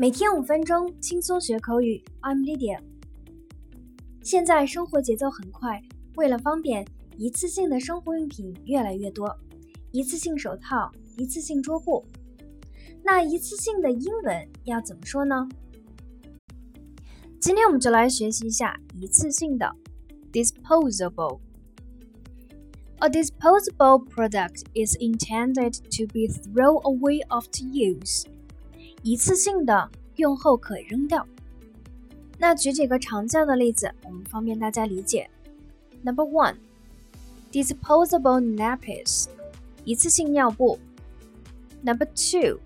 每天五分钟，轻松学口语。I'm Lydia。现在生活节奏很快，为了方便，一次性的生活用品越来越多。一次性手套，一次性桌布。那一次性的英文要怎么说呢？今天我们就来学习一下一次性的 disposable。A disposable product is intended to be thrown away after use. 一次性的，用后可扔掉。那举几个常见的例子，我们方便大家理解。Number one, disposable nappies，一次性尿布。Number two,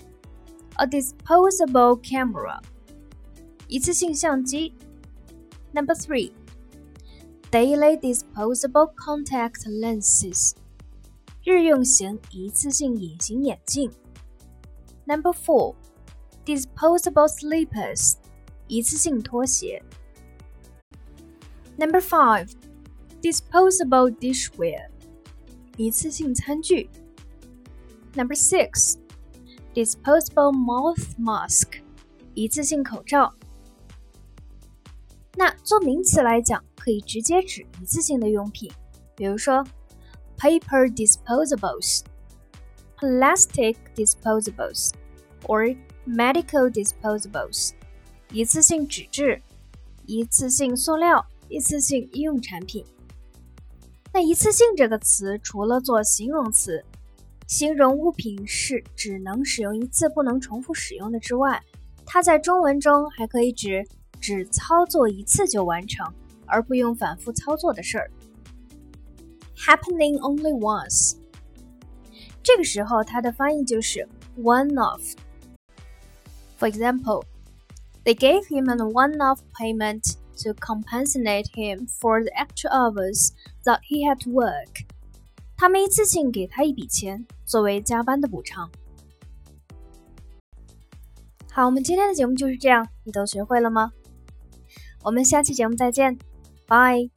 a disposable camera，一次性相机。Number three, daily disposable contact lenses，日用型一次性隐形眼镜。Number four. disposable slippers，一次性拖鞋。Number five, disposable dishware，一次性餐具。Number six, disposable mouth mask，一次性口罩。那做名词来讲，可以直接指一次性的用品，比如说 paper disposables, plastic disposables, or Medical disposables，一次性纸质、一次性塑料、一次性医用产品。那一次性这个词，除了做形容词，形容物品是只能使用一次、不能重复使用的之外，它在中文中还可以指只操作一次就完成，而不用反复操作的事儿。Happening only once，这个时候它的翻译就是 one of。For example, they gave him a one-off payment to compensate him for the extra hours that he had to work. 他们一次性给他一笔钱，作为加班的补偿。好，我们今天的节目就是这样，你都学会了吗？我们下期节目再见，拜。